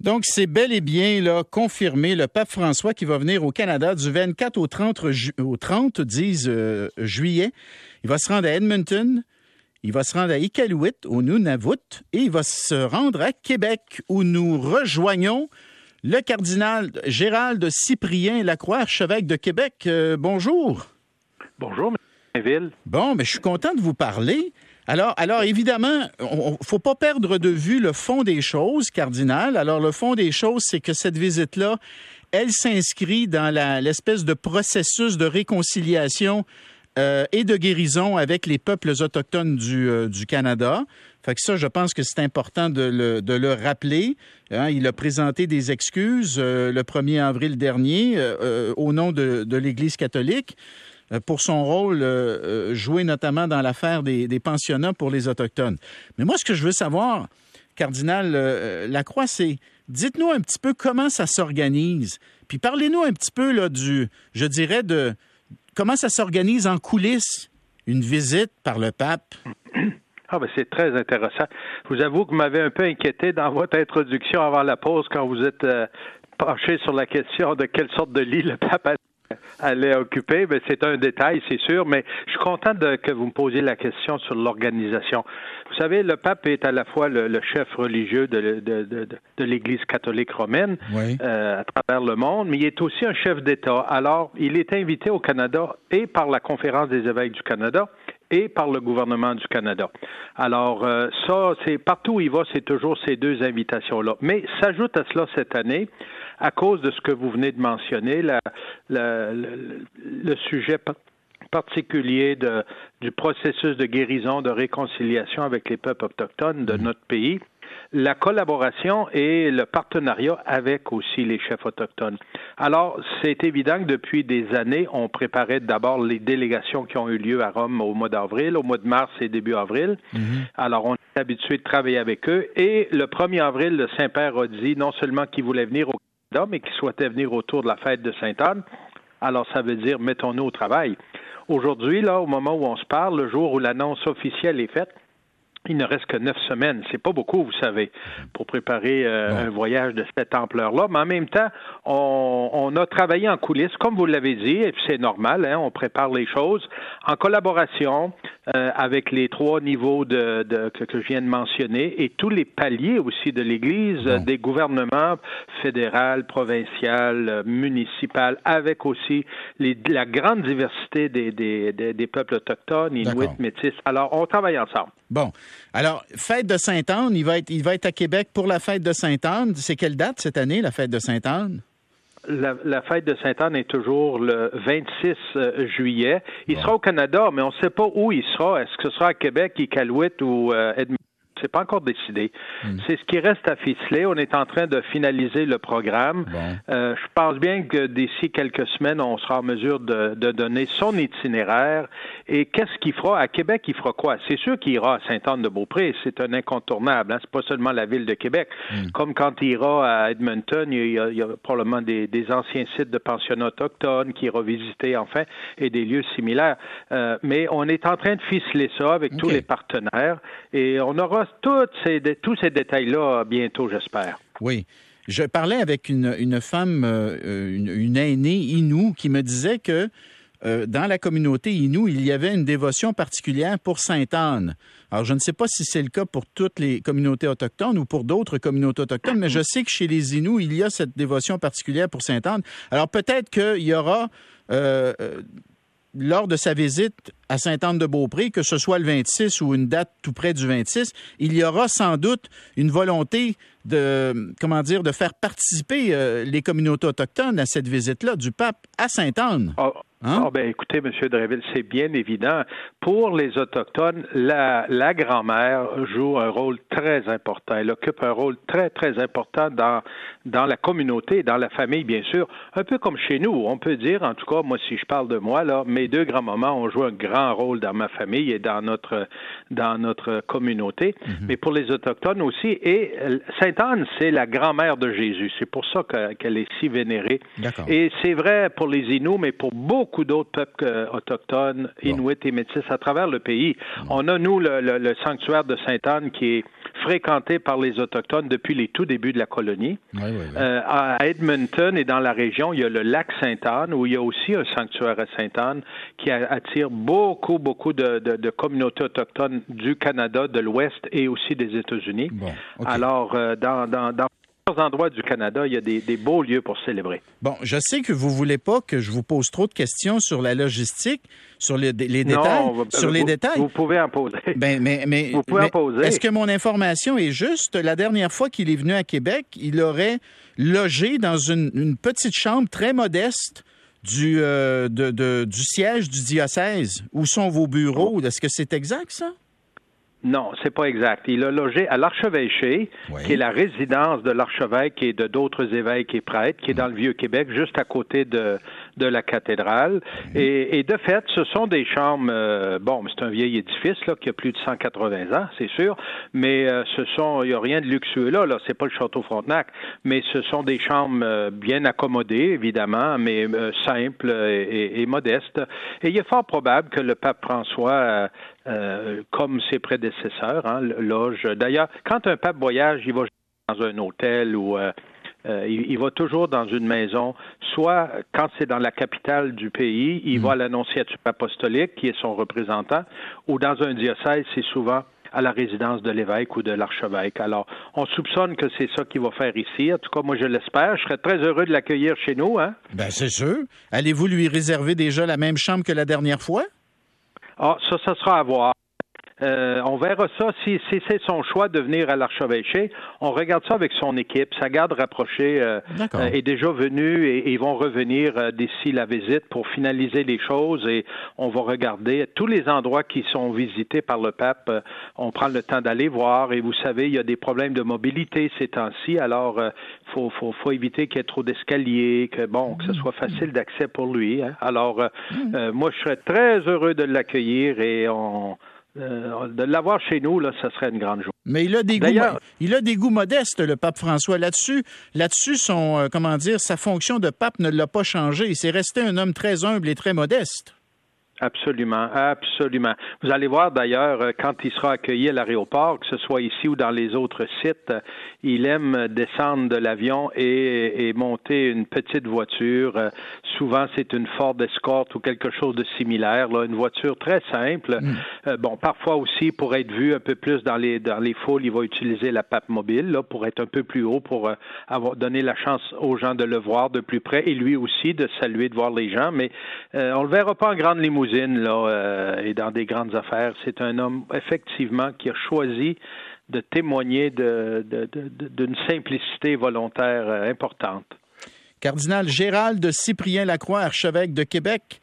Donc, c'est bel et bien là, confirmé, le pape François qui va venir au Canada du 24 au 30, au 30 disent, euh, juillet. Il va se rendre à Edmonton, il va se rendre à Iqaluit, au Nunavut, et il va se rendre à Québec, où nous rejoignons le cardinal Gérald Cyprien Lacroix, archevêque de Québec. Euh, bonjour. Bonjour, M. Ville. Bon, mais je suis content de vous parler. Alors, alors évidemment, il faut pas perdre de vue le fond des choses, cardinal. Alors, le fond des choses, c'est que cette visite-là, elle s'inscrit dans l'espèce de processus de réconciliation euh, et de guérison avec les peuples autochtones du, euh, du, Canada. Fait que ça, je pense que c'est important de le, de le rappeler. Hein. il a présenté des excuses euh, le 1er avril dernier au nom de, de l'Église catholique. Euh, pour son rôle euh, euh, joué notamment dans l'affaire des, pensionnats pour les Autochtones. Mais moi, ce que je veux savoir, Cardinal Lacroix, c'est dites-nous un petit peu comment ça s'organise. Puis parlez-nous un petit peu là, du, je dirais, de comment ça s'organise en coulisses, une visite par le pape. Ah ben c'est très intéressant. Je vous avoue que vous m'avez un peu inquiété dans votre introduction avant la pause quand vous êtes penché sur la question de quelle sorte de lit le pape a allait occuper. Mais c'est un détail, c'est sûr, mais je suis content de, que vous me posiez la question sur l'organisation. Vous savez, le pape est à la fois le, chef religieux de, de, de, de l'Église catholique romaine euh, à travers le monde, mais il est aussi un chef d'État. Alors, il est invité au Canada et par la Conférence des évêques du Canada et par le gouvernement du Canada. Alors, euh, ça, c'est partout où il va, c'est toujours ces deux invitations-là. Mais s'ajoute à cela cette année à cause de ce que vous venez de mentionner, la, le, sujet particulier de, du processus de guérison, de réconciliation avec les peuples autochtones de mmh. notre pays, la collaboration et le partenariat avec aussi les chefs autochtones. Alors, c'est évident que depuis des années, on préparait d'abord les délégations qui ont eu lieu à Rome au mois d'avril, au mois de mars et début avril. Mhm. Alors, on est habitué de travailler avec eux. Et le 1er avril, le Saint-Père a dit non seulement qu'il voulait venir au Canada, mais qu'il souhaitait venir autour de la fête de Sainte-Anne. Alors, ça veut dire mettons-nous au travail. Aujourd'hui, là, au moment où on se parle, le jour où l'annonce officielle est faite, il ne reste que neuf semaines. C'est pas beaucoup, vous savez, pour préparer euh, un voyage de cette ampleur-là. Mais en même temps, on, a travaillé en coulisses, comme vous l'avez dit, et c'est normal. Hein, on prépare les choses en collaboration euh, avec les trois niveaux de, que, je viens de mentionner et tous les paliers aussi de l'Église, des gouvernements fédéral, provincial, municipal, avec aussi les, la grande diversité des, des, des peuples autochtones, inuits, métis. Alors, on travaille ensemble. Bon. Alors, fête de Sainte-Anne, il va être, il va être à Québec pour la fête de Sainte-Anne. C'est quelle date cette année, la fête de Sainte-Anne? La, fête de Sainte-Anne est toujours le 26 euh, juillet. Il sera au Canada, mais on ne sait pas où il sera. Est-ce que ce sera à Québec, Iqaluit ou euh, Edmonton? C'est pas encore décidé. Hmm. C'est ce qui reste à ficeler. On est en train de finaliser le programme. Euh, je pense bien que d'ici quelques semaines, on sera en mesure de, donner son itinéraire. Et qu'est-ce qu'il fera? À Québec Il fera quoi? C'est sûr qu'il ira à Sainte-Anne-de-Beaupré. C'est un incontournable. Hein? C'est pas seulement la ville de Québec. Hmm. Comme quand il ira à Edmonton, il y a, probablement des, anciens sites de pensionnats autochtones qui ira visiter enfin et des lieux similaires. Euh, mais on est en train de ficeler ça avec tous les partenaires et on aura ces, tous ces détails-là bientôt, j'espère. Oui. Je parlais avec une, femme, euh, une, aînée Inou, qui me disait que euh, dans la communauté Inou, il y avait une dévotion particulière pour Sainte-Anne. Alors, je ne sais pas si c'est le cas pour toutes les communautés autochtones ou pour d'autres communautés autochtones, mais je sais que chez les Inou, il y a cette dévotion particulière pour Sainte-Anne. Alors, peut-être qu'il y aura euh, lors de sa visite à Sainte-Anne-de-Beaupré, que ce soit le 26 ou une date tout près du 26, il y aura sans doute une volonté de, comment dire, de faire participer euh, les communautés autochtones à cette visite-là du pape à Sainte-Anne. Ah, Hein? Ah, ben, écoutez, M. Dreville, c'est bien évident. Pour les Autochtones, la, la grand-mère joue un rôle très important. Elle occupe un rôle très, très important dans, dans la communauté, dans la famille, bien sûr. Un peu comme chez nous. On peut dire, en tout cas, moi, si je parle de moi, là, mes deux grands-mamans ont joué un grand rôle dans ma famille et dans notre, dans notre communauté. Mhm. Mais pour les Autochtones aussi. Et euh, Sainte-Anne, c'est la grand-mère de Jésus. C'est pour ça qu'elle est si vénérée. Et c'est vrai pour les Inuits, mais pour beaucoup beaucoup d'autres peuples euh, autochtones, Inuits et Métis à travers le pays. On a, nous, le, sanctuaire de Sainte-Anne qui est fréquenté par les Autochtones depuis les tout débuts de la colonie. Euh, à Edmonton et dans la région, il y a le lac Sainte-Anne, où il y a aussi un sanctuaire à Sainte-Anne qui attire beaucoup, beaucoup de, de, communautés autochtones du Canada, de l'Ouest et aussi des États-Unis. Alors, euh, dans, dans, dans endroits du Canada, il y a des, beaux lieux pour célébrer. Bon, je sais que vous voulez pas que je vous pose trop de questions sur la logistique, sur les, détails. sur les détails. Vous pouvez en poser. Ben, mais, mais, vous pouvez en poser. Est-ce que mon information est juste? La dernière fois qu'il est venu à Québec, il aurait logé dans une, petite chambre très modeste du, euh, du siège du diocèse. Où sont vos bureaux? Est-ce que c'est exact, ça? Non, c'est pas exact. Il a logé à l'archevêché, qui est la résidence de l'archevêque et de d'autres évêques et prêtres, qui est dans le Vieux-Québec, juste à côté de, de la cathédrale. Et, de fait, ce sont des chambres, euh, bon, c'est un vieil édifice là, qui a plus de 180 ans, c'est sûr, mais euh, ce sont, il n'y a rien de luxueux là, là, c'est pas le château Frontenac, mais ce sont des chambres euh, bien accommodées, évidemment, mais simples et, et, modestes. Et il est fort probable que le pape François euh, comme ses prédécesseurs, hein, loge. D'ailleurs, quand un pape voyage, il va dans un hôtel ou euh, il, va toujours dans une maison, soit quand c'est dans la capitale du pays, il mm. va à l'annonciature apostolique, qui est son représentant, ou dans un diocèse, c'est souvent à la résidence de l'évêque ou de l'archevêque. Alors, on soupçonne que c'est ça qu'il va faire ici. En tout cas, moi, je l'espère. Je serais très heureux de l'accueillir chez nous. Hein? Ben, c'est sûr. Allez-vous lui réserver déjà la même chambre que la dernière fois? Ah, ça, ça sera à voir. Euh, on verra ça. Si, c'est son choix de venir à l'archevêché, on regarde ça avec son équipe. Sa garde rapprochée euh, euh, est déjà venue et, ils vont revenir d'ici la visite pour finaliser les choses et on va regarder tous les endroits qui sont visités par le pape. on prend le temps d'aller voir et vous savez, il y a des problèmes de mobilité ces temps-ci. Alors, il faut, faut, faut, éviter qu'il y ait trop d'escaliers, que bon, que ce soit facile d'accès pour lui. Hein. Alors, mm. moi, je serais très heureux de l'accueillir et on euh, de l'avoir chez nous, là, ça serait une grande joie. Mais il a des goûts, il a des goûts modestes, le pape François. Là-dessus, là-dessus, son, euh, comment dire, sa fonction de pape ne l'a pas changé. Il s'est resté un homme très humble et très modeste. Absolument, absolument. Vous allez voir d'ailleurs, euh, quand il sera accueilli à l'aéroport, que ce soit ici ou dans les autres sites, euh, il aime descendre de l'avion et, monter une petite voiture. Euh, souvent, c'est une Ford Escort ou quelque chose de similaire, là, une voiture très simple. Mm. bon, parfois aussi, pour être vu un peu plus dans les dans les foules, il va utiliser la pape mobile là, pour être un peu plus haut, pour avoir donné la chance aux gens de le voir de plus près et lui aussi de saluer, de voir les gens. Mais on le verra pas en grande limousine là, euh, et dans des grandes affaires. C'est un homme, effectivement, qui a choisi de témoigner d'une simplicité volontaire euh, importante. Cardinal Gérald de Cyprien Lacroix, archevêque de Québec,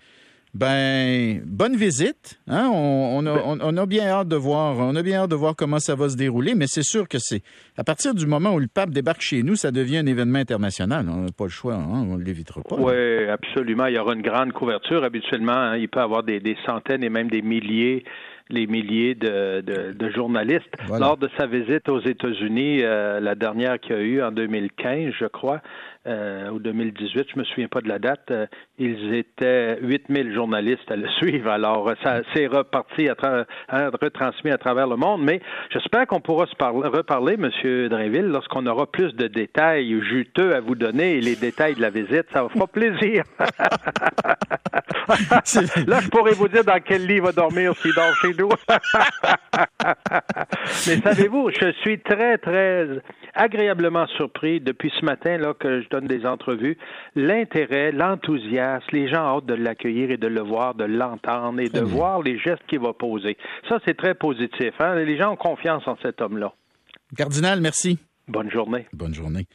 ben, bonne visite. Hein? On, a, on, a, bien hâte de voir. On a bien hâte de voir comment ça va se dérouler, mais c'est sûr que c'est à partir du moment où le pape débarque chez nous, ça devient un événement international. On n'a pas le choix, hein? on ne l'évitera pas. Oui, absolument. Il y aura une grande couverture. Habituellement, hein. il peut y avoir des, centaines et même des milliers les milliers de, de, journalistes. Lors de sa visite aux États-Unis, euh, la dernière qu'il y a eu en 2015, je crois, euh, ou 2018, je me souviens pas de la date, euh, ils étaient 8000 journalistes à le suivre. Alors, ça s'est reparti, à hein, retransmis à travers le monde. Mais j'espère qu'on pourra se parler, reparler, M. Drinville, lorsqu'on aura plus de détails juteux à vous donner et les détails de la visite. Ça vous fera plaisir. Là, je pourrais vous dire dans quel lit il va dormir s'il dort chez nous. Mais savez-vous, je suis très, très agréablement surpris depuis ce matin là que je donne des entrevues, l'intérêt, l'enthousiasme, les gens ont hâte de l'accueillir et de le voir, de l'entendre et de voir les gestes qu'il va poser. Ça, c'est très positif. Hein? Les gens ont confiance en cet homme-là. Cardinal, merci. Bonne journée. Bonne journée.